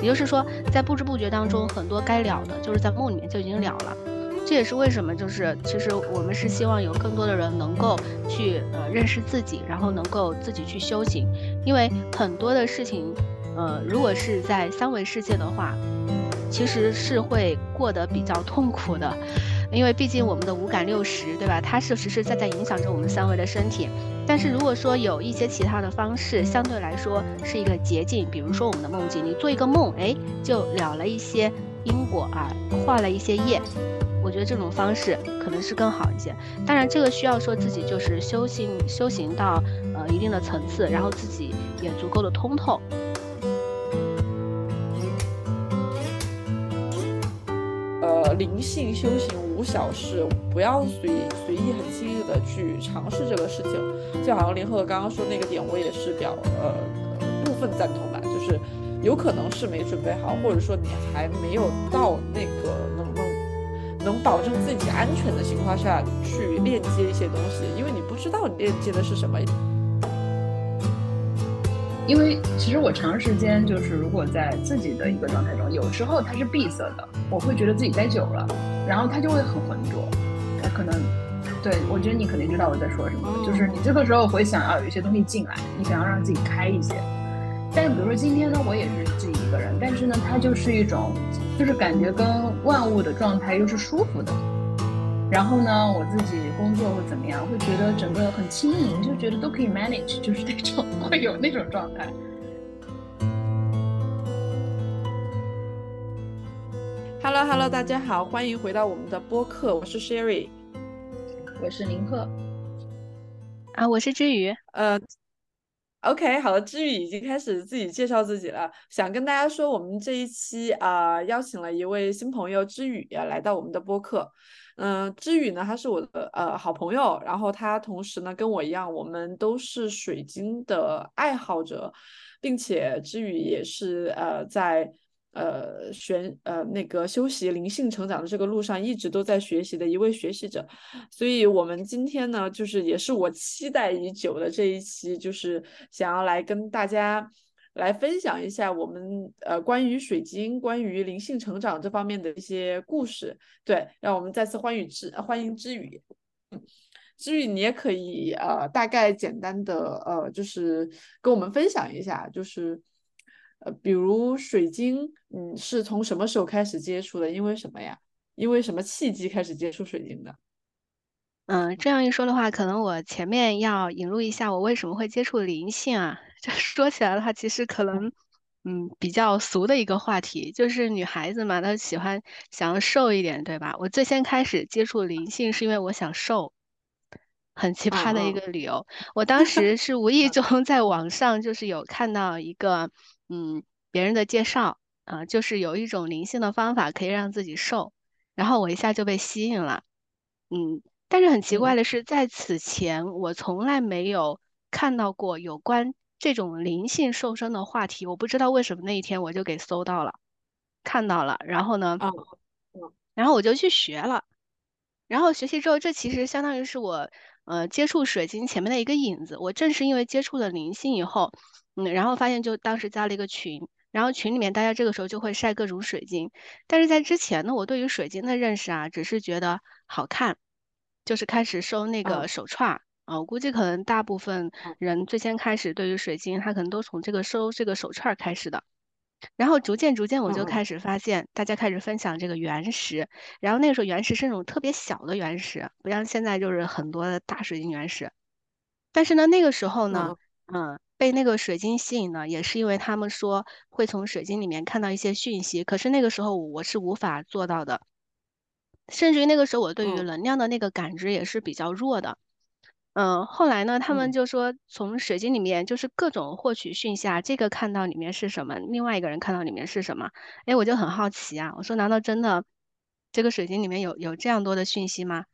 也就是说，在不知不觉当中，很多该了的，就是在梦里面就已经了了。这也是为什么，就是其实我们是希望有更多的人能够去呃认识自己，然后能够自己去修行，因为很多的事情，呃，如果是在三维世界的话，其实是会过得比较痛苦的。因为毕竟我们的五感六识，对吧？它是实实在在影响着我们三维的身体。但是如果说有一些其他的方式，相对来说是一个捷径，比如说我们的梦境，你做一个梦，哎，就了了一些因果啊，化了一些业。我觉得这种方式可能是更好一些。当然，这个需要说自己就是修行修行到呃一定的层次，然后自己也足够的通透。呃，灵性修行无小事，不要随随意很轻易的去尝试这个事情。就好像林鹤刚刚说那个点，我也是表呃部分赞同吧，就是有可能是没准备好，或者说你还没有到那个能能能保证自己安全的情况下去链接一些东西，因为你不知道你链接的是什么。因为其实我长时间就是，如果在自己的一个状态中，有时候它是闭塞的，我会觉得自己待久了，然后它就会很浑浊。它可能，对我觉得你肯定知道我在说什么，就是你这个时候会想要有一些东西进来，你想要让自己开一些。但比如说今天呢，我也是自己一个人，但是呢，它就是一种，就是感觉跟万物的状态又是舒服的。然后呢，我自己工作或怎么样？会觉得整个很轻盈，就觉得都可以 manage，就是那种 会有那种状态。Hello Hello，大家好，欢迎回到我们的播客，我是 Sherry，我是林鹤，啊，我是知雨，呃，OK，好的，知雨已经开始自己介绍自己了，想跟大家说，我们这一期啊，邀请了一位新朋友知雨来到我们的播客。嗯，知雨呢，他是我的呃好朋友，然后他同时呢跟我一样，我们都是水晶的爱好者，并且知雨也是呃在呃学呃那个修习灵性成长的这个路上一直都在学习的一位学习者，所以我们今天呢，就是也是我期待已久的这一期，就是想要来跟大家。来分享一下我们呃关于水晶、关于灵性成长这方面的一些故事。对，让我们再次欢迎之欢迎之雨。之雨，你也可以呃大概简单的呃就是跟我们分享一下，就是呃比如水晶，嗯是从什么时候开始接触的？因为什么呀？因为什么契机开始接触水晶的？嗯，这样一说的话，可能我前面要引入一下我为什么会接触灵性啊。这说起来的话，其实可能，嗯，比较俗的一个话题，就是女孩子嘛，她喜欢想要瘦一点，对吧？我最先开始接触灵性，是因为我想瘦，很奇葩的一个理由。我当时是无意 中在网上就是有看到一个，嗯，别人的介绍，啊，就是有一种灵性的方法可以让自己瘦，然后我一下就被吸引了，嗯，但是很奇怪的是，在此前我从来没有看到过有关。这种灵性瘦身的话题，我不知道为什么那一天我就给搜到了，看到了，然后呢，然后我就去学了，然后学习之后，这其实相当于是我呃接触水晶前面的一个引子。我正是因为接触了灵性以后，嗯，然后发现就当时加了一个群，然后群里面大家这个时候就会晒各种水晶，但是在之前呢，我对于水晶的认识啊，只是觉得好看，就是开始收那个手串。啊，我估计可能大部分人最先开始对于水晶，他可能都从这个收这个手串开始的，然后逐渐逐渐我就开始发现，大家开始分享这个原石，然后那个时候原石是那种特别小的原石，不像现在就是很多的大水晶原石。但是呢，那个时候呢，嗯，被那个水晶吸引呢，也是因为他们说会从水晶里面看到一些讯息，可是那个时候我是无法做到的，甚至于那个时候我对于能量的那个感知也是比较弱的。嗯，后来呢，他们就说从水晶里面就是各种获取讯息啊，这个看到里面是什么，另外一个人看到里面是什么，哎，我就很好奇啊，我说难道真的这个水晶里面有有这样多的讯息吗？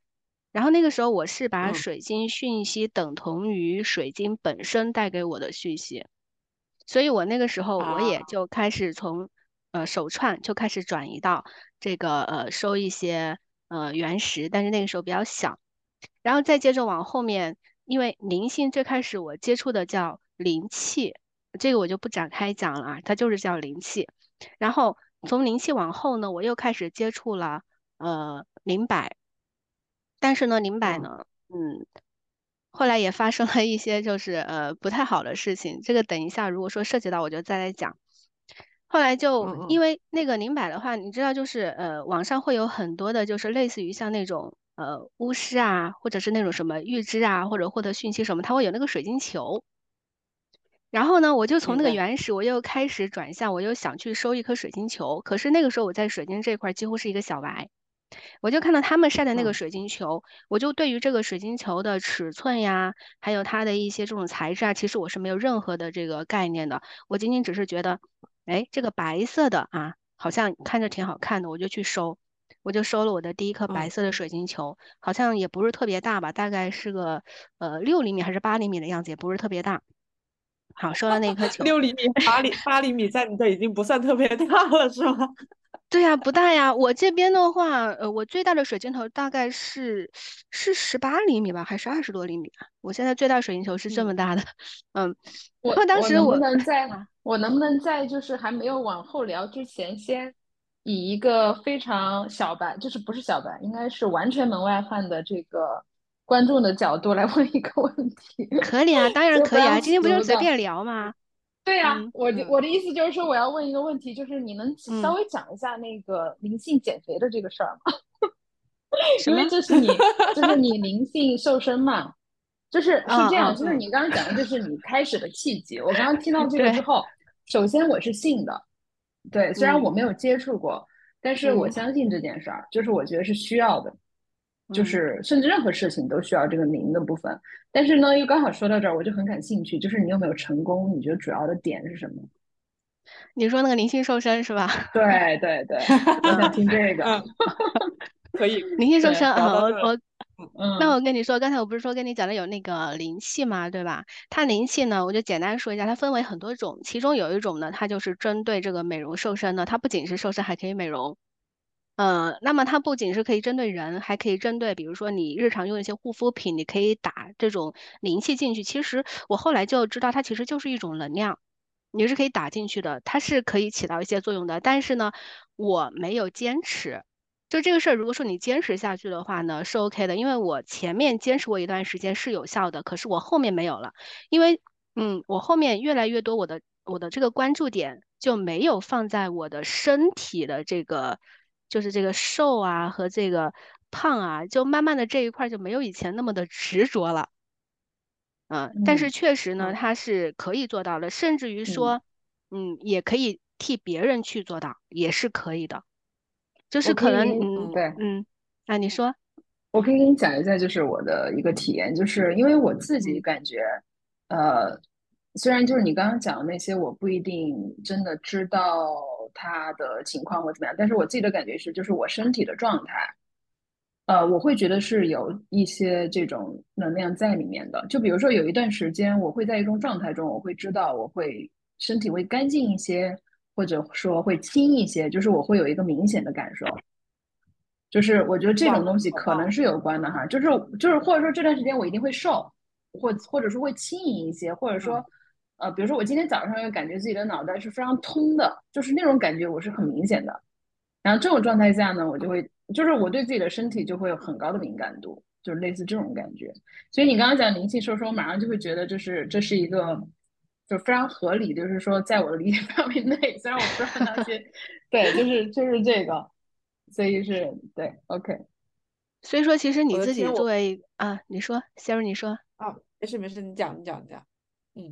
然后那个时候我是把水晶讯息等同于水晶本身带给我的讯息，所以我那个时候我也就开始从呃手串就开始转移到这个呃收一些呃原石，但是那个时候比较小。然后再接着往后面，因为灵性最开始我接触的叫灵气，这个我就不展开讲了啊，它就是叫灵气。然后从灵气往后呢，我又开始接触了呃灵摆，但是呢，灵摆呢，嗯，后来也发生了一些就是呃不太好的事情，这个等一下如果说涉及到，我就再来讲。后来就因为那个灵摆的话，你知道就是呃网上会有很多的，就是类似于像那种呃巫师啊，或者是那种什么预知啊，或者获得讯息什么，他会有那个水晶球。然后呢，我就从那个原始，我又开始转向，我又想去收一颗水晶球。可是那个时候我在水晶这块几乎是一个小白，我就看到他们晒的那个水晶球，我就对于这个水晶球的尺寸呀，还有它的一些这种材质啊，其实我是没有任何的这个概念的。我仅仅只是觉得，哎，这个白色的啊，好像看着挺好看的，我就去收，我就收了我的第一颗白色的水晶球，好像也不是特别大吧，大概是个呃六厘米还是八厘米的样子，也不是特别大。好，收了那颗球。六厘米、八厘 八厘米，在你这已经不算特别大了，是吗？对呀，不大呀。我这边的话，呃，我最大的水晶球大概是是十八厘米吧，还是二十多厘米啊？我现在最大水晶球是这么大的。嗯，我当时我能在，我能不能在就是还没有往后聊之前，先以一个非常小白，就是不是小白，应该是完全门外汉的这个。观众的角度来问一个问题，可以啊，当然可以啊，今天不就随便聊吗？对呀，我我的意思就是说，我要问一个问题，就是你能稍微讲一下那个灵性减肥的这个事儿吗？因为这是你，就是你灵性瘦身嘛，就是是这样，就是你刚刚讲的，就是你开始的契机。我刚刚听到这个之后，首先我是信的，对，虽然我没有接触过，但是我相信这件事儿，就是我觉得是需要的。就是甚至任何事情都需要这个灵的部分，但是呢，又刚好说到这儿，我就很感兴趣。就是你有没有成功？你觉得主要的点是什么？你说那个灵性瘦身是吧？对对对，我想听这个。可以，灵性瘦身啊，我我，那我跟你说，刚才我不是说跟你讲的有那个灵气嘛，对吧？它灵气呢，我就简单说一下，它分为很多种，其中有一种呢，它就是针对这个美容瘦身的，它不仅是瘦身，还可以美容。嗯，那么它不仅是可以针对人，还可以针对，比如说你日常用一些护肤品，你可以打这种灵气进去。其实我后来就知道，它其实就是一种能量，你是可以打进去的，它是可以起到一些作用的。但是呢，我没有坚持。就这个事儿，如果说你坚持下去的话呢，是 OK 的，因为我前面坚持过一段时间是有效的，可是我后面没有了，因为嗯，我后面越来越多，我的我的这个关注点就没有放在我的身体的这个。就是这个瘦啊和这个胖啊，就慢慢的这一块就没有以前那么的执着了，嗯，但是确实呢，他是可以做到的，甚至于说，嗯，也可以替别人去做到，也是可以的，就是可能，嗯，对，嗯，啊，你说，我可以给你讲一下，就是我的一个体验，就是因为我自己。感觉，呃，虽然就是你刚刚讲的那些，我不一定真的知道。他的情况或怎么样，但是我自己的感觉是，就是我身体的状态，呃，我会觉得是有一些这种能量在里面的。就比如说有一段时间，我会在一种状态中，我会知道我会身体会干净一些，或者说会轻一些，就是我会有一个明显的感受。就是我觉得这种东西可能是有关的哈，就是就是或者说这段时间我一定会瘦，或或者说会轻盈一些，或者说。呃，比如说我今天早上又感觉自己的脑袋是非常通的，就是那种感觉我是很明显的。然后这种状态下呢，我就会，就是我对自己的身体就会有很高的敏感度，就是类似这种感觉。所以你刚刚讲灵气收收，我马上就会觉得，就是这是一个就非常合理，就是说在我的理解范围内，虽然我不知道那些，对，就是就是这个，所以是对，OK。所以说，其实你自己作为啊，你说，先生，你说啊，没事没事，你讲你讲你讲。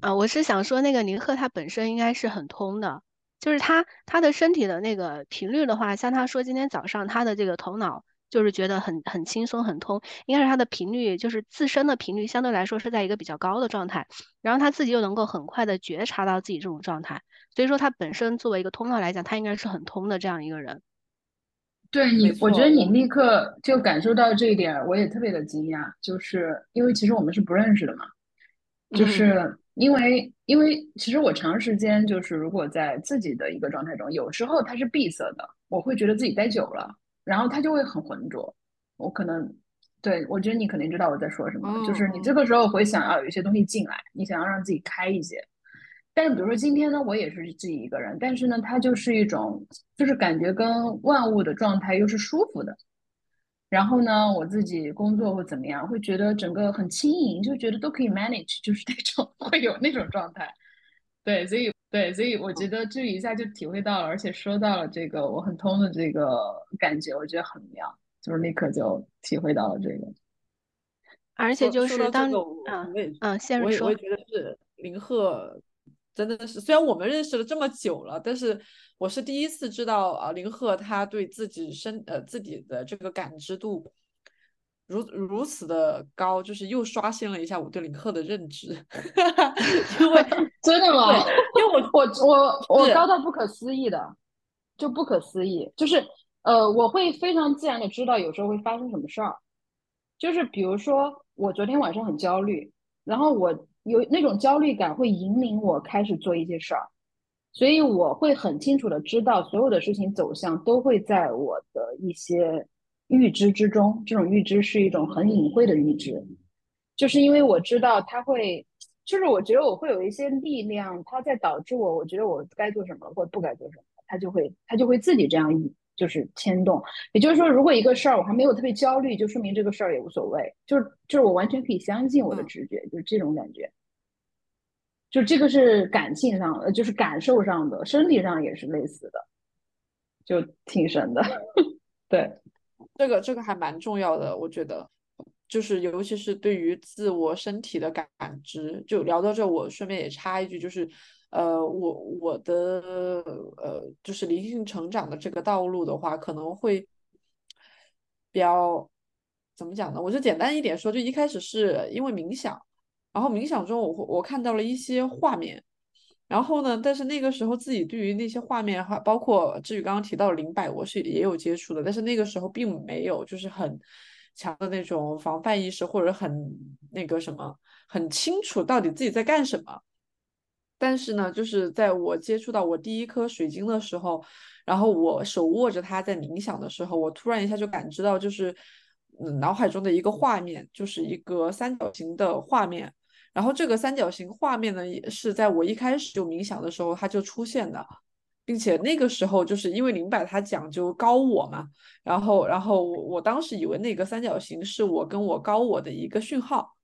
啊，我是想说，那个宁鹤他本身应该是很通的，就是他他的身体的那个频率的话，像他说今天早上他的这个头脑就是觉得很很轻松很通，应该是他的频率就是自身的频率相对来说是在一个比较高的状态，然后他自己又能够很快的觉察到自己这种状态，所以说他本身作为一个通道来讲，他应该是很通的这样一个人。对你，我觉得你立刻就感受到这一点，我也特别的惊讶，就是因为其实我们是不认识的嘛，就是。因为，因为其实我长时间就是，如果在自己的一个状态中，有时候它是闭塞的，我会觉得自己待久了，然后它就会很浑浊。我可能，对我觉得你肯定知道我在说什么，就是你这个时候会想要有一些东西进来，你想要让自己开一些。但是比如说今天呢，我也是自己一个人，但是呢，它就是一种，就是感觉跟万物的状态又是舒服的。然后呢，我自己工作或怎么样，会觉得整个很轻盈，就觉得都可以 manage，就是那种 会有那种状态。对，所以对，所以我觉得这一下就体会到了，而且说到了这个我很通的这个感觉，我觉得很妙，就是立刻就体会到了这个。而且就是当嗯嗯，先我说，我也觉得是林鹤真的是，虽然我们认识了这么久了，但是我是第一次知道啊，林鹤他对自己身呃自己的这个感知度如如此的高，就是又刷新了一下我对林鹤的认知，因为 真的吗？因为我我我我高到不可思议的，就不可思议，就是呃，我会非常自然的知道有时候会发生什么事儿，就是比如说我昨天晚上很焦虑，然后我。有那种焦虑感会引领我开始做一些事儿，所以我会很清楚的知道所有的事情走向都会在我的一些预知之中。这种预知是一种很隐晦的预知，就是因为我知道它会，就是我觉得我会有一些力量，它在导致我，我觉得我该做什么或不该做什么，它就会它就会自己这样就是牵动，也就是说，如果一个事儿我还没有特别焦虑，就说明这个事儿也无所谓，就是就是我完全可以相信我的直觉，就是这种感觉。就这个是感性上，的，就是感受上的，生理上也是类似的，就挺神的。对，这个这个还蛮重要的，我觉得，就是尤其是对于自我身体的感知。就聊到这，我顺便也插一句，就是。呃，我我的呃，就是灵性成长的这个道路的话，可能会比较怎么讲呢？我就简单一点说，就一开始是因为冥想，然后冥想中我我看到了一些画面，然后呢，但是那个时候自己对于那些画面哈，包括至于刚刚提到的灵摆，我是也有接触的，但是那个时候并没有就是很强的那种防范意识，或者很那个什么，很清楚到底自己在干什么。但是呢，就是在我接触到我第一颗水晶的时候，然后我手握着它在冥想的时候，我突然一下就感知到，就是嗯脑海中的一个画面，就是一个三角形的画面。然后这个三角形画面呢，也是在我一开始就冥想的时候它就出现的，并且那个时候就是因为灵摆它讲究高我嘛，然后然后我当时以为那个三角形是我跟我高我的一个讯号，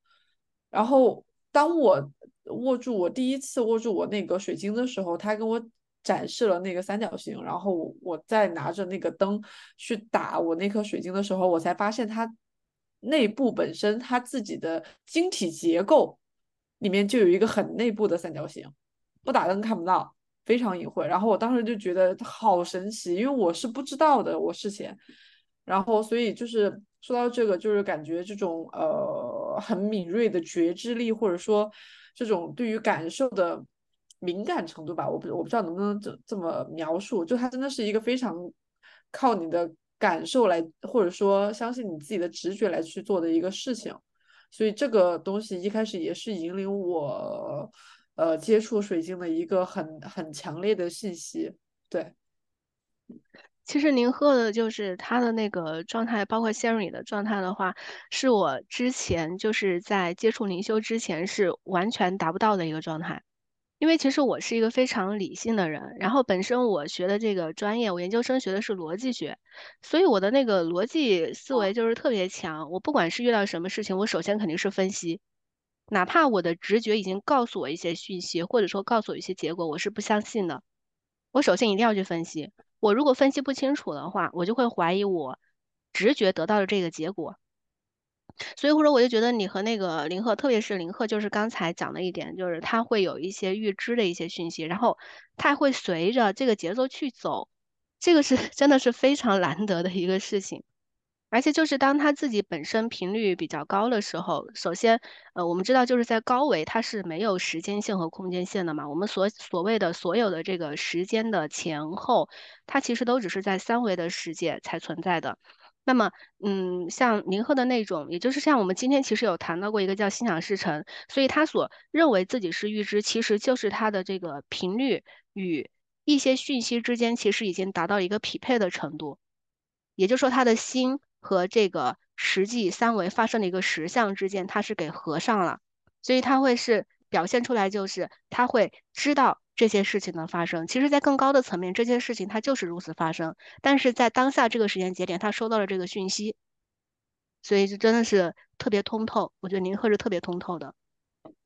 然后当我。握住我第一次握住我那个水晶的时候，他跟我展示了那个三角形，然后我再拿着那个灯去打我那颗水晶的时候，我才发现它内部本身它自己的晶体结构里面就有一个很内部的三角形，不打灯看不到，非常隐晦。然后我当时就觉得好神奇，因为我是不知道的，我事前，然后所以就是说到这个，就是感觉这种呃很敏锐的觉知力，或者说。这种对于感受的敏感程度吧，我不我不知道能不能这这么描述，就它真的是一个非常靠你的感受来，或者说相信你自己的直觉来去做的一个事情。所以这个东西一开始也是引领我呃接触水晶的一个很很强烈的信息，对。其实宁鹤的就是他的那个状态，包括陷入你的状态的话，是我之前就是在接触灵修之前是完全达不到的一个状态。因为其实我是一个非常理性的人，然后本身我学的这个专业，我研究生学的是逻辑学，所以我的那个逻辑思维就是特别强。我不管是遇到什么事情，我首先肯定是分析，哪怕我的直觉已经告诉我一些讯息，或者说告诉我一些结果，我是不相信的。我首先一定要去分析。我如果分析不清楚的话，我就会怀疑我直觉得到的这个结果。所以或者我就觉得你和那个林鹤，特别是林鹤，就是刚才讲的一点，就是他会有一些预知的一些讯息，然后他会随着这个节奏去走，这个是 真的是非常难得的一个事情。而且就是当他自己本身频率比较高的时候，首先，呃，我们知道就是在高维它是没有时间线和空间线的嘛。我们所所谓的所有的这个时间的前后，它其实都只是在三维的世界才存在的。那么，嗯，像宁鹤的那种，也就是像我们今天其实有谈到过一个叫心想事成，所以他所认为自己是预知，其实就是他的这个频率与一些讯息之间其实已经达到一个匹配的程度，也就是说他的心。和这个实际三维发生的一个实像之间，它是给合上了，所以它会是表现出来就是他会知道这些事情的发生。其实，在更高的层面，这些事情它就是如此发生。但是在当下这个时间节点，他收到了这个讯息，所以就真的是特别通透。我觉得林鹤是特别通透的。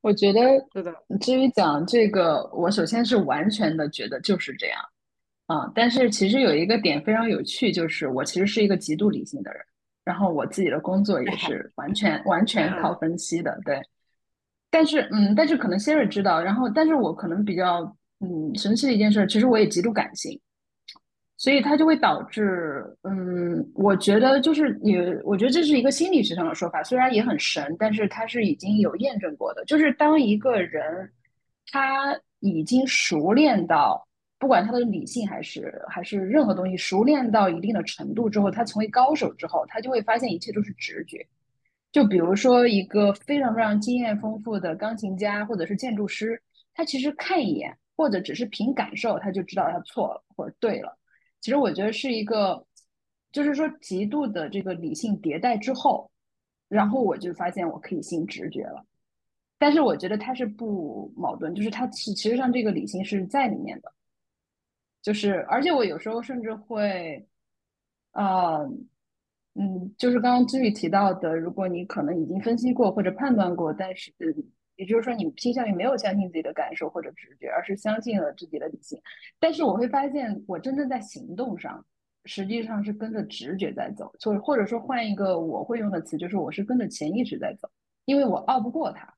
我觉得是的。至于讲这个，我首先是完全的觉得就是这样啊。但是其实有一个点非常有趣，就是我其实是一个极度理性的人。然后我自己的工作也 是完全完全靠分析的，对。但是，嗯，但是可能 Siri 知道，然后，但是我可能比较，嗯，神奇的一件事，其实我也极度感性，所以它就会导致，嗯，我觉得就是你，我觉得这是一个心理学上的说法，虽然也很神，但是它是已经有验证过的，就是当一个人他已经熟练到。不管他的理性还是还是任何东西熟练到一定的程度之后，他成为高手之后，他就会发现一切都是直觉。就比如说一个非常非常经验丰富的钢琴家或者是建筑师，他其实看一眼或者只是凭感受，他就知道他错了或者对了。其实我觉得是一个，就是说极度的这个理性迭代之后，然后我就发现我可以信直觉了。但是我觉得它是不矛盾，就是它其其实上这个理性是在里面的。就是，而且我有时候甚至会，呃，嗯，就是刚刚志宇提到的，如果你可能已经分析过或者判断过，但是，也就是说你倾向于没有相信自己的感受或者直觉，而是相信了自己的理性。但是我会发现，我真正在行动上，实际上是跟着直觉在走，就或者说换一个我会用的词，就是我是跟着潜意识在走，因为我拗不过他。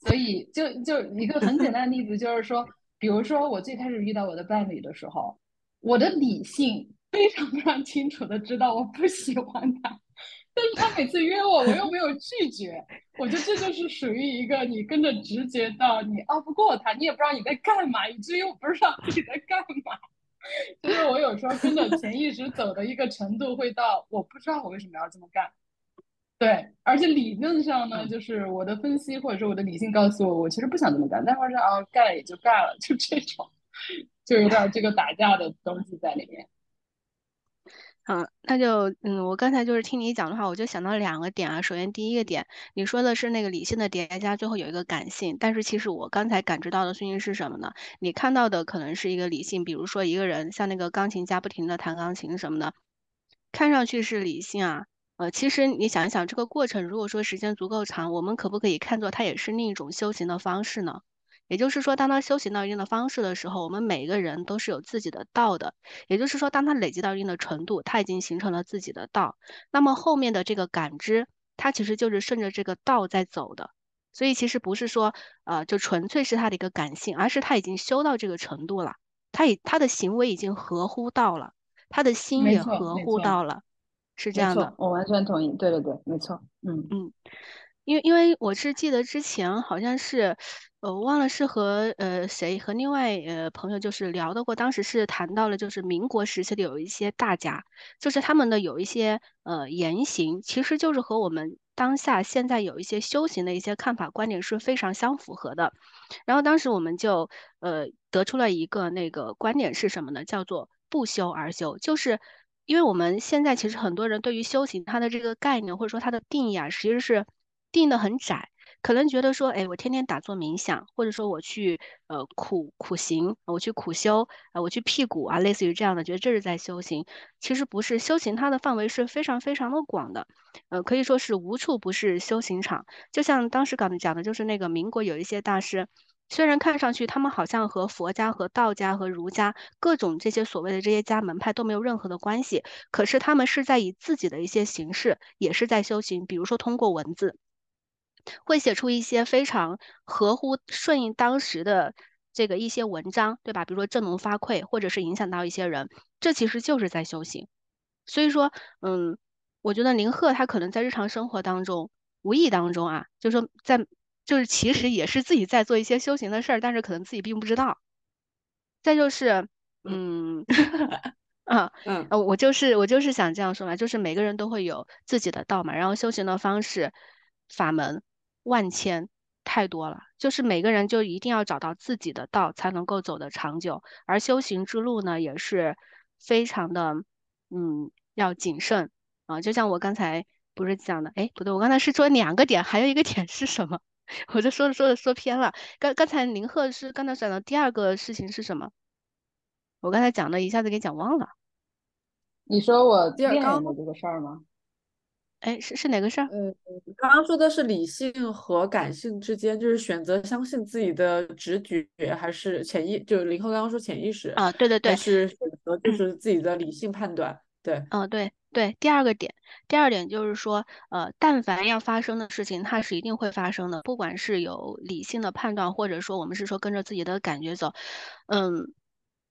所以，就就一个很简单的例子，就是说。比如说，我最开始遇到我的伴侣的时候，我的理性非常非常清楚的知道我不喜欢他，但是他每次约我，我又没有拒绝。我觉得这就是属于一个你跟着直觉到你拗不过他，你也不知道你在干嘛，以至于我不知道自己在干嘛。就是我有时候跟着潜意识走的一个程度，会到我不知道我为什么要这么干。对，而且理论上呢，就是我的分析或者说我的理性告诉我，我其实不想这么干，但是啊，干了也就干了，就这种，就有点这个打架的东西在里面。嗯，那就嗯，我刚才就是听你讲的话，我就想到两个点啊。首先第一个点，你说的是那个理性的叠加，最后有一个感性，但是其实我刚才感知到的讯息是什么呢？你看到的可能是一个理性，比如说一个人像那个钢琴家不停的弹钢琴什么的，看上去是理性啊。呃，其实你想一想，这个过程如果说时间足够长，我们可不可以看作它也是另一种修行的方式呢？也就是说，当他修行到一定的方式的时候，我们每一个人都是有自己的道的。也就是说，当他累积到一定的程度，他已经形成了自己的道。那么后面的这个感知，它其实就是顺着这个道在走的。所以其实不是说，呃，就纯粹是他的一个感性，而是他已经修到这个程度了，他已他的行为已经合乎道了，他的心也合乎道了。是这样的，我完全同意。对对对，没错。嗯嗯，因为因为我是记得之前好像是，呃，我忘了是和呃谁和另外呃朋友就是聊到过，当时是谈到了就是民国时期的有一些大家，就是他们的有一些呃言行，其实就是和我们当下现在有一些修行的一些看法观点是非常相符合的。然后当时我们就呃得出了一个那个观点是什么呢？叫做不修而修，就是。因为我们现在其实很多人对于修行它的这个概念或者说它的定义啊，其实是定的很窄，可能觉得说，哎，我天天打坐冥想，或者说我去呃苦苦行，我去苦修，啊，我去辟谷啊，类似于这样的，觉得这是在修行。其实不是，修行它的范围是非常非常的广的，呃，可以说是无处不是修行场。就像当时刚才讲的，就是那个民国有一些大师。虽然看上去他们好像和佛家、和道家、和儒家各种这些所谓的这些家门派都没有任何的关系，可是他们是在以自己的一些形式，也是在修行。比如说通过文字，会写出一些非常合乎顺应当时的这个一些文章，对吧？比如说振聋发聩，或者是影响到一些人，这其实就是在修行。所以说，嗯，我觉得林鹤他可能在日常生活当中，无意当中啊，就是说在。就是其实也是自己在做一些修行的事儿，但是可能自己并不知道。再就是，嗯，啊，嗯，我就是我就是想这样说嘛，就是每个人都会有自己的道嘛，然后修行的方式、法门万千太多了，就是每个人就一定要找到自己的道，才能够走得长久。而修行之路呢，也是非常的，嗯，要谨慎啊。就像我刚才不是讲的，哎，不对，我刚才是说两个点，还有一个点是什么？我就说着说着说偏了。刚刚才林鹤是刚才讲的第二个事情是什么？我刚才讲的一下子给讲忘了。你说我第二恋刚人的这个事儿吗？哎，是是哪个事儿？嗯，刚刚说的是理性和感性之间，就是选择相信自己的直觉，还是潜意？就是林鹤刚刚说潜意识，啊，对对对，还是选择就嗯是自己的理性判断？对，嗯，对对，第二个点，第二点就是说，呃，但凡要发生的事情，它是一定会发生的，不管是有理性的判断，或者说我们是说跟着自己的感觉走，嗯，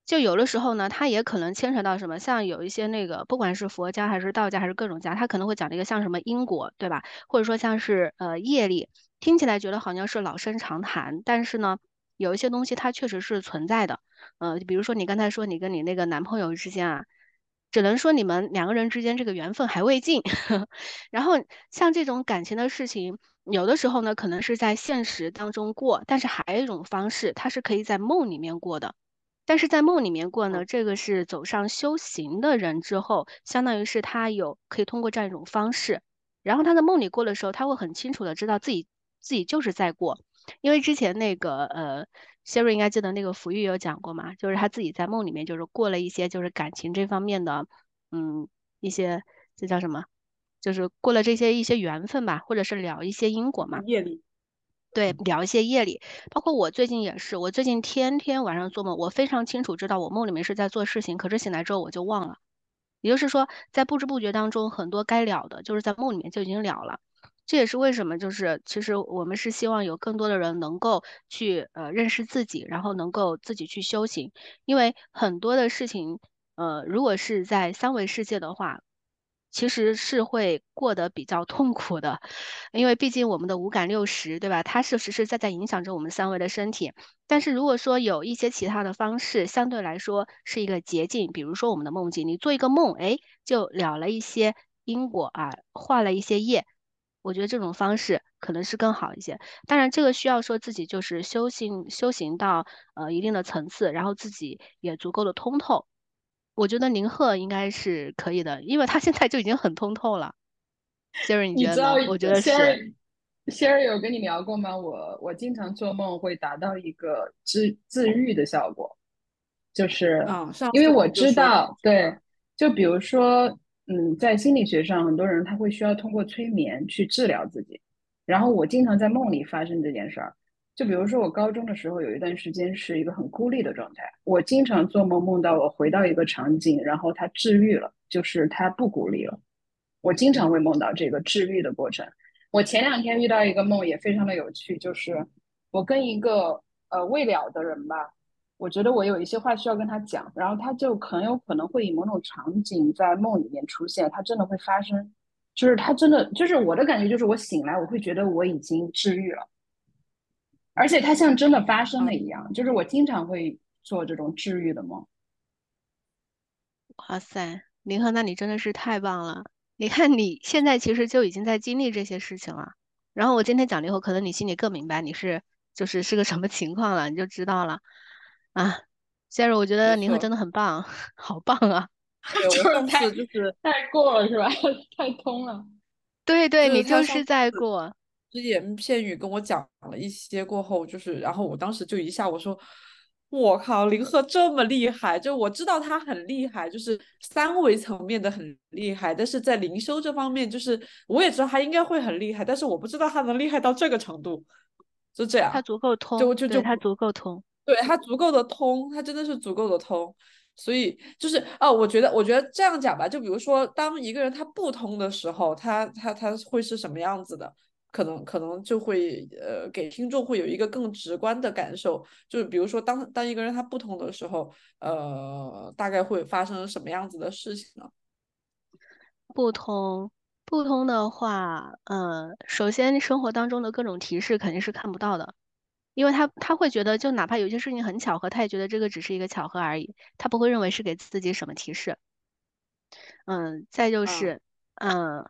就有的时候呢，它也可能牵扯到什么，像有一些那个，不管是佛家还是道家还是各种家，他可能会讲的一个像什么因果，对吧？或者说像是呃业力，听起来觉得好像是老生常谈，但是呢，有一些东西它确实是存在的，呃，比如说你刚才说你跟你那个男朋友之间啊。只能说你们两个人之间这个缘分还未尽，然后像这种感情的事情，有的时候呢可能是在现实当中过，但是还有一种方式，它是可以在梦里面过的。但是在梦里面过呢，这个是走上修行的人之后，相当于是他有可以通过这样一种方式，然后他在梦里过的时候，他会很清楚的知道自己自己就是在过，因为之前那个呃。Siri 应该记得那个福玉有讲过嘛，就是他自己在梦里面就是过了一些就是感情这方面的，嗯，一些这叫什么，就是过了这些一些缘分吧，或者是聊一些因果嘛。业力。对，聊一些夜里，包括我最近也是，我最近天天晚上做梦，我非常清楚知道我梦里面是在做事情，可是醒来之后我就忘了。也就是说，在不知不觉当中，很多该了的，就是在梦里面就已经了了。这也是为什么，就是其实我们是希望有更多的人能够去呃认识自己，然后能够自己去修行，因为很多的事情，呃，如果是在三维世界的话，其实是会过得比较痛苦的，因为毕竟我们的五感六识，对吧？它是实实在在影响着我们三维的身体。但是如果说有一些其他的方式，相对来说是一个捷径，比如说我们的梦境，你做一个梦，哎，就了了一些因果啊，化了一些业。我觉得这种方式可能是更好一些。当然，这个需要说自己就是修行修行到呃一定的层次，然后自己也足够的通透。我觉得宁鹤应该是可以的，因为他现在就已经很通透了。Siri，你你觉得呢？我觉得是。Sherry 有跟你聊过吗？我我经常做梦会达到一个治治愈的效果，就是嗯，因为我知道，对，就比如说，嗯，在心理学上，很多人他会需要通过催眠去治疗自己，然后我经常在梦里发生这件事儿。就比如说，我高中的时候有一段时间是一个很孤立的状态，我经常做梦梦到我回到一个场景，然后他治愈了，就是他不孤立了。我经常会梦到这个治愈的过程。我前两天遇到一个梦也非常的有趣，就是我跟一个呃未了的人吧，我觉得我有一些话需要跟他讲，然后他就很有可能会以某种场景在梦里面出现，他真的会发生，就是他真的就是我的感觉就是我醒来我会觉得我已经治愈了，而且它像真的发生了一样，就是我经常会做这种治愈的梦。哇塞，林鹤，那你真的是太棒了！你看你现在其实就已经在经历这些事情了，然后我今天讲了以后，可能你心里更明白你是就是是个什么情况了，你就知道了啊。Sherry，我觉得林鹤真的很棒，好棒啊！就是太就是太过了是吧？太通了。对对，你就是在过，只言片语跟我讲了一些过后，就是然后我当时就一下我说，我靠，林鹤这么厉害，就我知道他很厉害，就是三维层面的很厉害，但是在灵修这方面，就是我也知道他应该会很厉害，但是我不知道他能厉害到这个程度，就这样，他足够通，就就就他足够通。对，它足够的通，它真的是足够的通，所以就是哦，我觉得，我觉得这样讲吧，就比如说，当一个人他不通的时候，他他他会是什么样子的？可能可能就会呃，给听众会有一个更直观的感受，就是比如说当当一个人他不通的时候，呃，大概会发生什么样子的事情呢？不通，不通的话，呃，首先生活当中的各种提示肯定是看不到的，因为他他会觉得，就哪怕有些事情很巧合，他也觉得这个只是一个巧合而已，他不会认为是给自己什么提示。嗯，再就啊，是，嗯，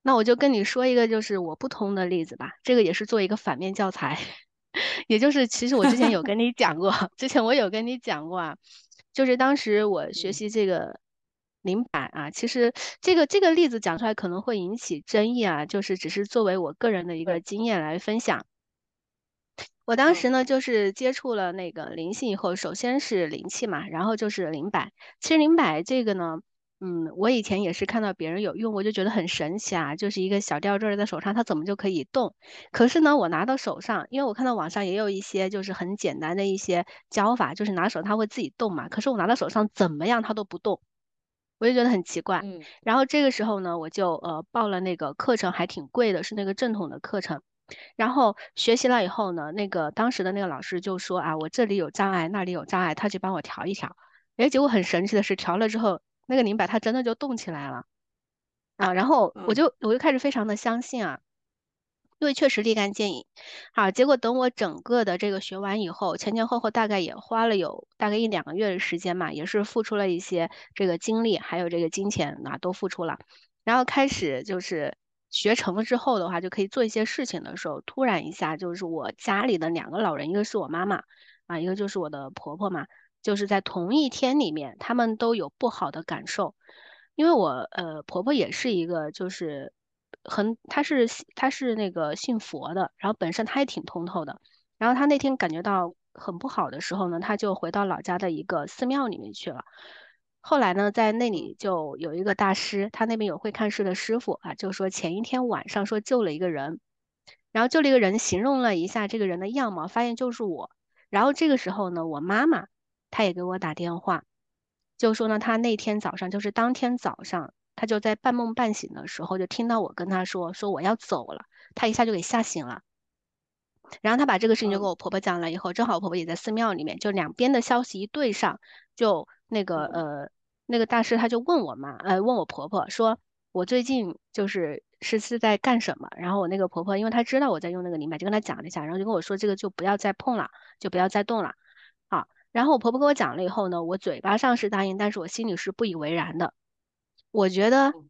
那我就跟你说一个就是我不通的例子吧，这个也是做一个反面教材，也就是其实我之前有跟你讲过，之前我有跟你讲过啊，就是当时我学嗯习这个灵摆啊，其实这个这个例子讲出来可能会引起争议啊，就是只是作为我个人的一，个经验来分享。我当时嗯呢，就是接触了那个灵性以后，首先是灵气嘛，然后就是灵摆。其实灵摆这个呢，嗯，我以前也是看到别人有用，我就觉得很神奇啊，就是一个小吊坠儿在手上，它怎么就可以动？可是呢，我拿到手上，因为我看到网上也有一些就是很简单的一些教法，就是拿手它会自己动嘛，可是我拿到手上怎么样它都不动，我就觉得很奇怪。嗯然后这个时候呢，我就呃报了那个课程，还挺贵的，是那个正统的课程。然后学习了以后呢，那个当时的那个老师就说啊，我这里有障碍，那里有障碍，他去帮我调一调。诶，结果很神奇的是，调了之后，那个灵摆它真的就动起来了啊。然后我嗯就我就开始非常的相信啊，因为确实立竿见影。好，结果等我整个的这个学完以后，前前后后大概也花了有大概一两个月的时间嘛，也是付出了一些这个精力，还有这个金钱啊，都付出了。然后开始就是学成了之后的话，就可以做一些事情的时候，突然一下就是我家里的两个老人，一个是我妈妈啊，一个就是我的婆婆嘛，就是在同一天里面，他们都有不好的感受。因为我呃婆婆也是一个就是很她是她是那个信佛的，然后本身她也挺通透的，然后她那天感觉到很不好的时候呢，她就回到老家的一个寺庙里面去了。后来呢，在那里就有一个大师，他那边有会看事的师傅啊，就说前一天晚上说救了一个人，然后救了一个人，形容了一下这个人的样貌，发现就是我。然后这个时候呢，我妈妈她也给我打电话，就说呢，她那天早上就是当天早上，她就在半梦半醒的时候，就听到我跟她说说我要走了，她一下就给吓醒了。然后她把这个事情就跟嗯我婆婆讲了以后，正好我婆婆也在寺庙里面，就两边的消息一对上，就那个嗯呃那个大师他就问我妈，呃问我婆婆说，我最近就是是是在干什么？然后我那个婆婆，因为她知道我在用那个灵摆，就跟她讲了一下，然后就跟我说这个就不要再碰了，就不要再动了。好，然后我婆婆跟我讲了以后呢，我嘴巴上是答应，但是我心里是不以为然的。我觉得，嗯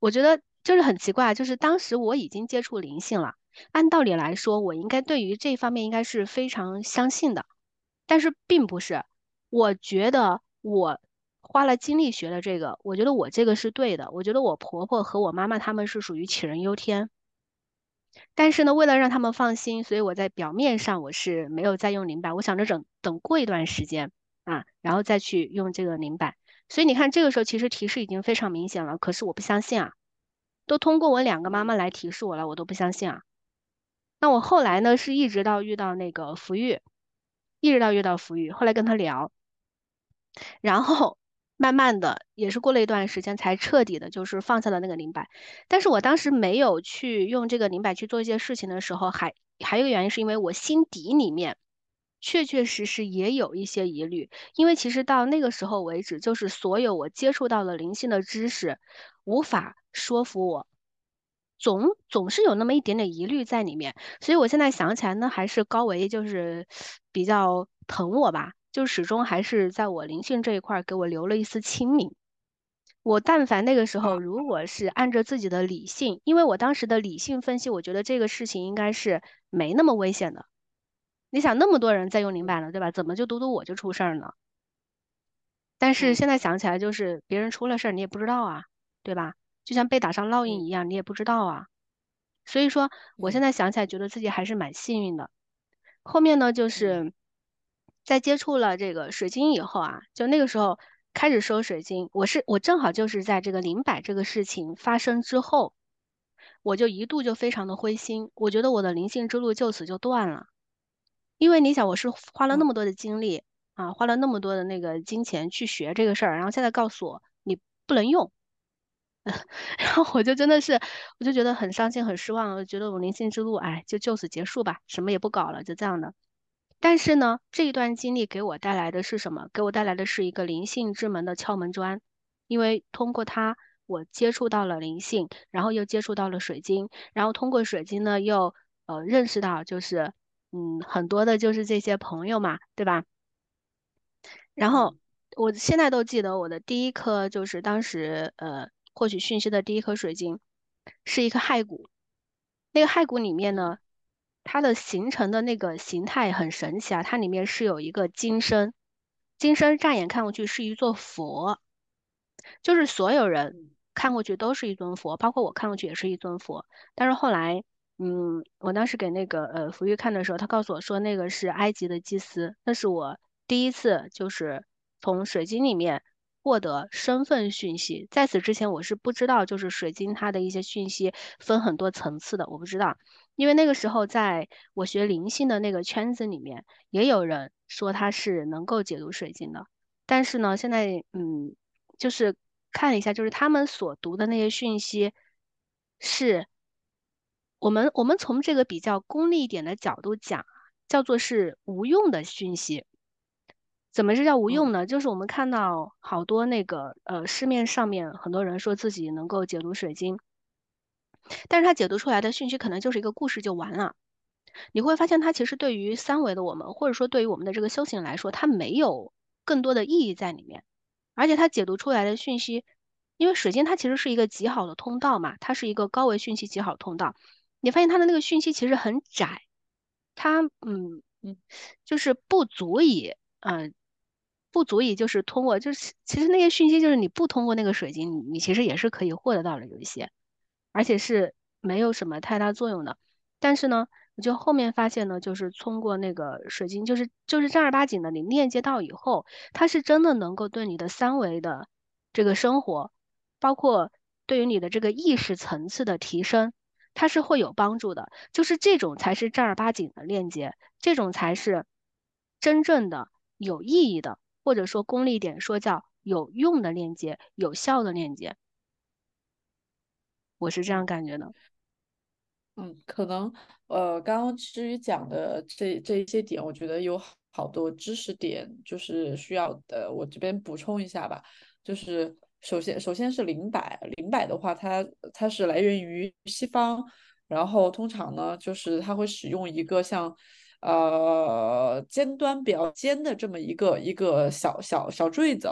我觉得就是很奇怪，就是当时我已经接触灵性了，按道理来说，我应该对于这方面应该是非常相信的，但是并不是。我觉得我花了精力学的这个，我觉得我这个是对的，我觉得我婆婆和我妈妈她们是属于杞人忧天。但是呢，为了让他们放心，所以我在表面上我是没有再用灵摆，我想着等等过一段时间啊，然后再去用这个灵摆。所以你看，这个时候其实提示已经非常明显了，可是我不相信啊，都通过我两个妈妈来提示我了，我都不相信啊。那我后来呢，是一直到遇到那个福玉，一直到遇到福玉，后来跟他聊，然后慢慢的也是过了一段时间，才彻底的就是放下了那个灵摆。但是我当时没有去用这个灵摆去做一些事情的时候，还还有一个原因是因为我心底里面确确实实也有一些疑虑，因为其实到那个时候为止，就是所有我接触到的灵性的知识，无法说服我。总总是有那么一点点疑虑在里面，所以我现在想起来呢，还是高维就是比较疼我吧，就始终还是在我灵性这一块儿给我留了一丝清明。我但凡那个时候如果是按照自己的理性，因为我当时的理性分析，我觉得这个事情应该是没那么危险的。你想那么多人在用灵摆呢，对吧？怎么就独独我就出事儿呢？但是嗯现在想起来，就是别人出了事儿你也不知道啊，对吧？就像被打上烙印嗯一样，你也不知道啊。所以说，我现嗯在想起来，觉得自己还是蛮幸运的。后面呢，就嗯是在接触了这个水晶以后啊，就那个时候开始收水晶，我是我正好就是在这个灵摆这个事情发生之后，我就一度就非常的灰心，我觉得我的灵性之路就此就断了。因为你想，我是花了那嗯么多的精力啊，花了那么多的那个金钱去学这个事儿，然后现在告诉我你不能用，然后我就真的是，我就觉得很伤心、很失望，我觉得我灵性之路，哎，就就此结束吧，什么也不搞了，就这样的。但是呢，这一段经历给我带来的是什么？给我带来的是一个灵性之门的敲门砖，因为通过它，我接触到了灵性，然后又接触到了水晶，然后通过水晶呢，又呃认识到就是嗯很多的就是这些朋友嘛，对吧？然后嗯我现在都记得我的第一颗就是当时呃获取讯息的第一颗水晶，是一颗骸骨。那个骸骨里面呢，它的形成的那个形态很神奇啊，它里面是有一个金身，金身乍眼看过去是一座佛，就是所有人看过去都是一尊佛，包括我看过去也是一尊佛。但是后来嗯，我当时给那个呃福玉看的时候，他告诉我说那个是埃及的祭司，那是我第一次就是从水晶里面获得身份讯息，在此之前我是不知道就是水晶它的一些讯息分很多层次的，我不知道，因为那个时候在我学灵性的那个圈子里面，也有人说他是能够解读水晶的，但是呢，现在嗯，就是看了一下，就是他们所读的那些讯息是。我们我们从这个比较功利一点的角度讲，叫做是无用的讯息。怎么这叫无用呢？就是我们看到好多那个呃市面上面很多人说自己能够解读水晶，但是他解读出来的讯息可能就是一个故事就完了。你会发现它其实对于三维的我们，或者说对于我们的这个修行来说，它没有更多的意义在里面。而且它解读出来的讯息，因为水晶它其实是一个极好的通道嘛，它是一个高维讯息极好通道。你发现它的那个讯息其实很窄，它嗯嗯，就是不足以嗯，不足以就是通过就是其实那些讯息就是你不通过那个水晶，你你其实也是可以获得到的有一些，而且是没有什么太大作用的。但是呢，我就后面发现呢，就是通过那个水晶，就是就是正儿八经的你链接到以后，它是真的能够对你的三维的这个生活，包括对于你的这个意识层次的提升。它是会有帮助的，就是这种才是正儿八经的链接，这种才是真正的有意义的，或者说功利点说叫有用的链接，有效的链接。我是这样感觉的。嗯，可能呃，刚刚至于讲的这这一些点，我觉得有好多知识点，就是需要呃，我这边补充一下吧，就是。首先，首先是灵摆，灵摆的话，它它是来源于西方，然后通常呢，就是它会使用一个像，呃，尖端比较尖的这么一个一个小小小坠子，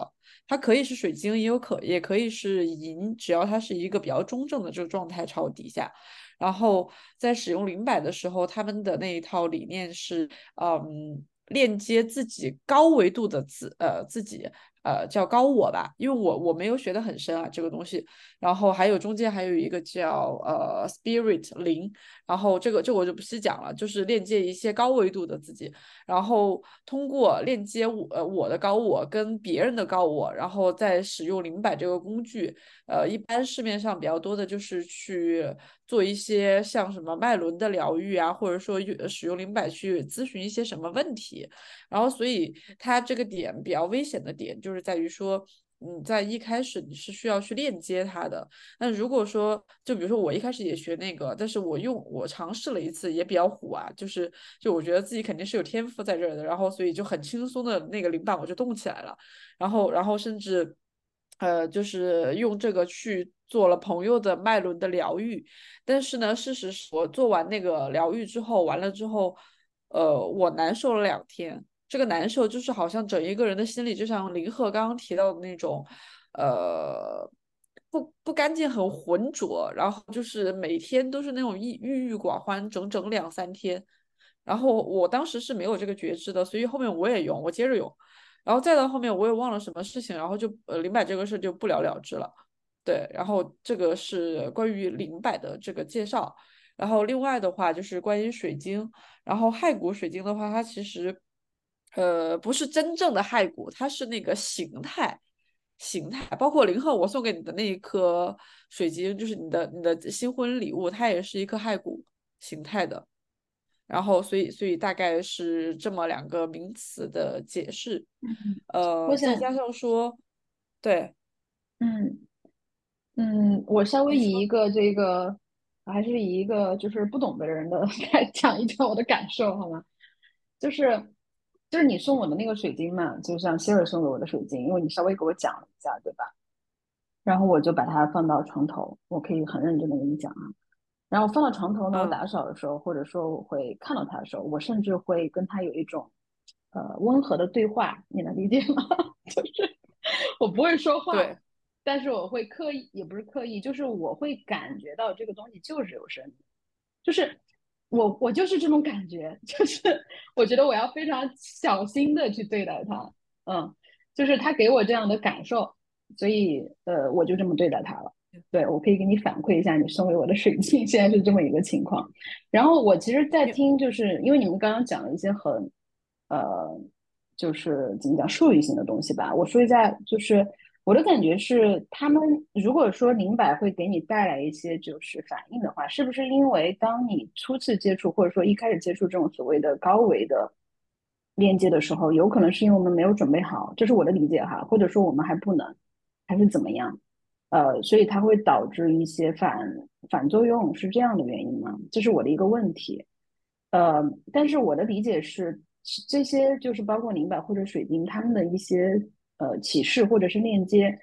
它可以是水晶，也有可也可以是银，只要它是一个比较中正的这个状态朝底下，然后在使用灵摆的时候，他们的那一套理念是，嗯，链接自己高维度的自呃自己。呃，叫高我吧，因为我我没有学得很深啊，这个东西。然后还有中间还有一个叫呃 spirit 灵，然后这个这我就不细讲了，就是链接一些高维度的自己，然后通过链接我呃我的高我跟别人的高我，然后再使用灵摆这个工具。呃，一般市面上比较多的就是去做一些像什么脉轮的疗愈啊，或者说使用灵摆去咨询一些什么问题。然后，所以它这个点比较危险的点就是在于说，你在一开始你是需要去链接它的。那如果说，就比如说我一开始也学那个，但是我用我尝试了一次也比较虎啊，就是就我觉得自己肯定是有天赋在这儿的，然后所以就很轻松的那个灵摆我就动起来了，然后然后甚至。呃，就是用这个去做了朋友的脉轮的疗愈，但是呢，事实是我做完那个疗愈之后，完了之后，呃，我难受了两天。这个难受就是好像整一个人的心里，就像林鹤刚刚提到的那种，呃，不不干净，很浑浊，然后就是每天都是那种郁郁郁寡欢，整整两三天。然后我当时是没有这个觉知的，所以后面我也用，我接着用。然后再到后面，我也忘了什么事情，然后就呃灵摆这个事就不了了之了。对，然后这个是关于灵摆的这个介绍。然后另外的话就是关于水晶，然后骸骨水晶的话，它其实呃不是真正的骸骨，它是那个形态形态。包括林鹤我送给你的那一颗水晶，就是你的你的新婚礼物，它也是一颗骸骨形态的。然后，所以，所以大概是这么两个名词的解释，呃，再加上说，对，嗯嗯，我稍微以一个这个，还是以一个就是不懂的人的 来讲一讲我的感受，好吗？就是就是你送我的那个水晶嘛，就像希尔送给我的水晶，因为你稍微给我讲了一下，对吧？然后我就把它放到床头，我可以很认真的跟你讲啊。然后放到床头呢，我打扫的时候，或者说我会看到它的时候，我甚至会跟它有一种呃温和的对话，你能理解吗？就是我不会说话，对，但是我会刻意，也不是刻意，就是我会感觉到这个东西就是有声，就是我我就是这种感觉，就是我觉得我要非常小心的去对待它，嗯，就是他给我这样的感受，所以呃我就这么对待它了。对我可以给你反馈一下，你送给我的水晶现在是这么一个情况。然后我其实，在听，就是因为你们刚刚讲了一些很，呃，就是怎么讲术语性的东西吧。我说一下，就是我的感觉是，他们如果说灵摆会给你带来一些就是反应的话，是不是因为当你初次接触或者说一开始接触这种所谓的高维的链接的时候，有可能是因为我们没有准备好，这是我的理解哈，或者说我们还不能，还是怎么样？呃，所以它会导致一些反反作用，是这样的原因吗？这是我的一个问题。呃，但是我的理解是，这些就是包括灵摆或者水晶，他们的一些呃启示或者是链接，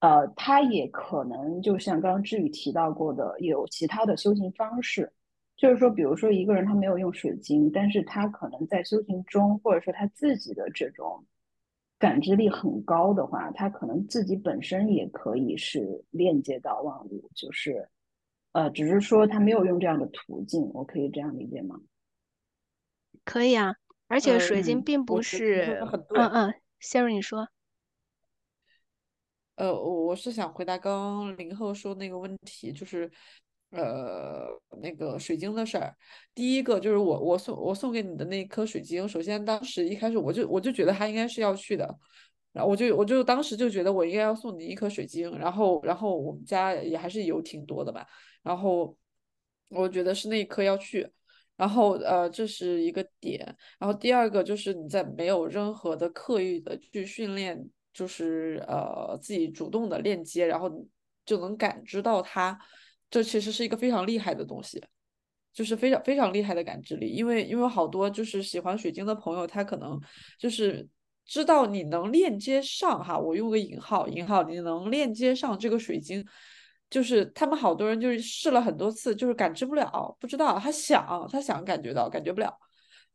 呃，它也可能就像刚刚志宇提到过的，有其他的修行方式。就是说，比如说一个人他没有用水晶，但是他可能在修行中，或者说他自己的这种。感知力很高的话，他可能自己本身也可以是链接到万物，就是，呃，只是说他没有用这样的途径，我可以这样理解吗？可以啊，而且水晶并不是，嗯嗯，谢瑞你说，呃，我我是想回答刚刚林后说那个问题，就是。呃，那个水晶的事儿，第一个就是我我送我送给你的那颗水晶，首先当时一开始我就我就觉得他应该是要去的，然后我就我就当时就觉得我应该要送你一颗水晶，然后然后我们家也还是有挺多的吧，然后我觉得是那一颗要去，然后呃这是一个点，然后第二个就是你在没有任何的刻意的去训练，就是呃自己主动的链接，然后就能感知到它。这其实是一个非常厉害的东西，就是非常非常厉害的感知力。因为因为好多就是喜欢水晶的朋友，他可能就是知道你能链接上哈，我用个引号引号，你能链接上这个水晶，就是他们好多人就是试了很多次，就是感知不了，不知道他想他想感觉到，感觉不了。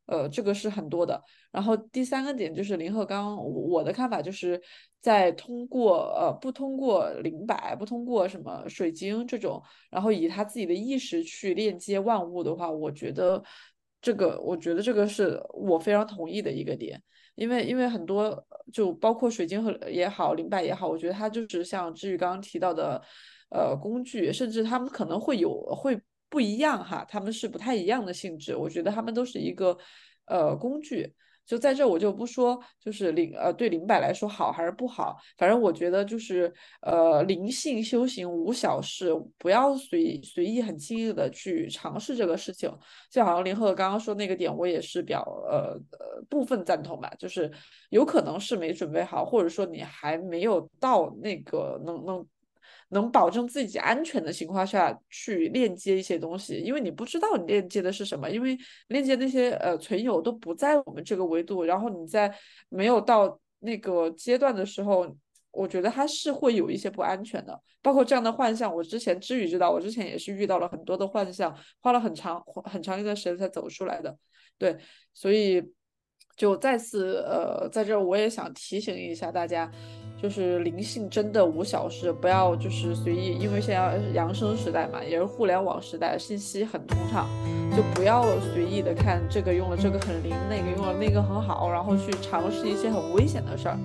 呃，这个是很多的。然后第三个点就是林鹤刚，我的看法就是在通过呃不通过灵摆，不通过什么水晶这种，然后以他自己的意识去链接万物的话，我觉得这个我觉得这个是我非常同意的一个点。因为因为很多就包括水晶和也好，灵摆也好，我觉得它就是像志宇刚刚提到的呃工具，甚至他们可能会有会。不一样哈，他们是不太一样的性质。我觉得他们都是一个呃工具。就在这，我就不说就是灵呃对灵摆来说好还是不好。反正我觉得就是呃灵性修行无小事，不要随随意很轻易的去尝试这个事情。就好像林鹤刚刚说那个点，我也是表呃呃部分赞同吧。就是有可能是没准备好，或者说你还没有到那个能能。能保证自己安全的情况下去链接一些东西，因为你不知道你链接的是什么，因为链接那些呃存有都不在我们这个维度，然后你在没有到那个阶段的时候，我觉得它是会有一些不安全的，包括这样的幻象，我之前知与知道，我之前也是遇到了很多的幻象，花了很长很长一段时间才走出来的，对，所以就再次呃在这我也想提醒一下大家。就是灵性真的无小事，不要就是随意，因为现在是扬声时代嘛，也是互联网时代，信息很通畅，就不要随意的看这个用了这个很灵，那个用了那个很好，然后去尝试一些很危险的事儿。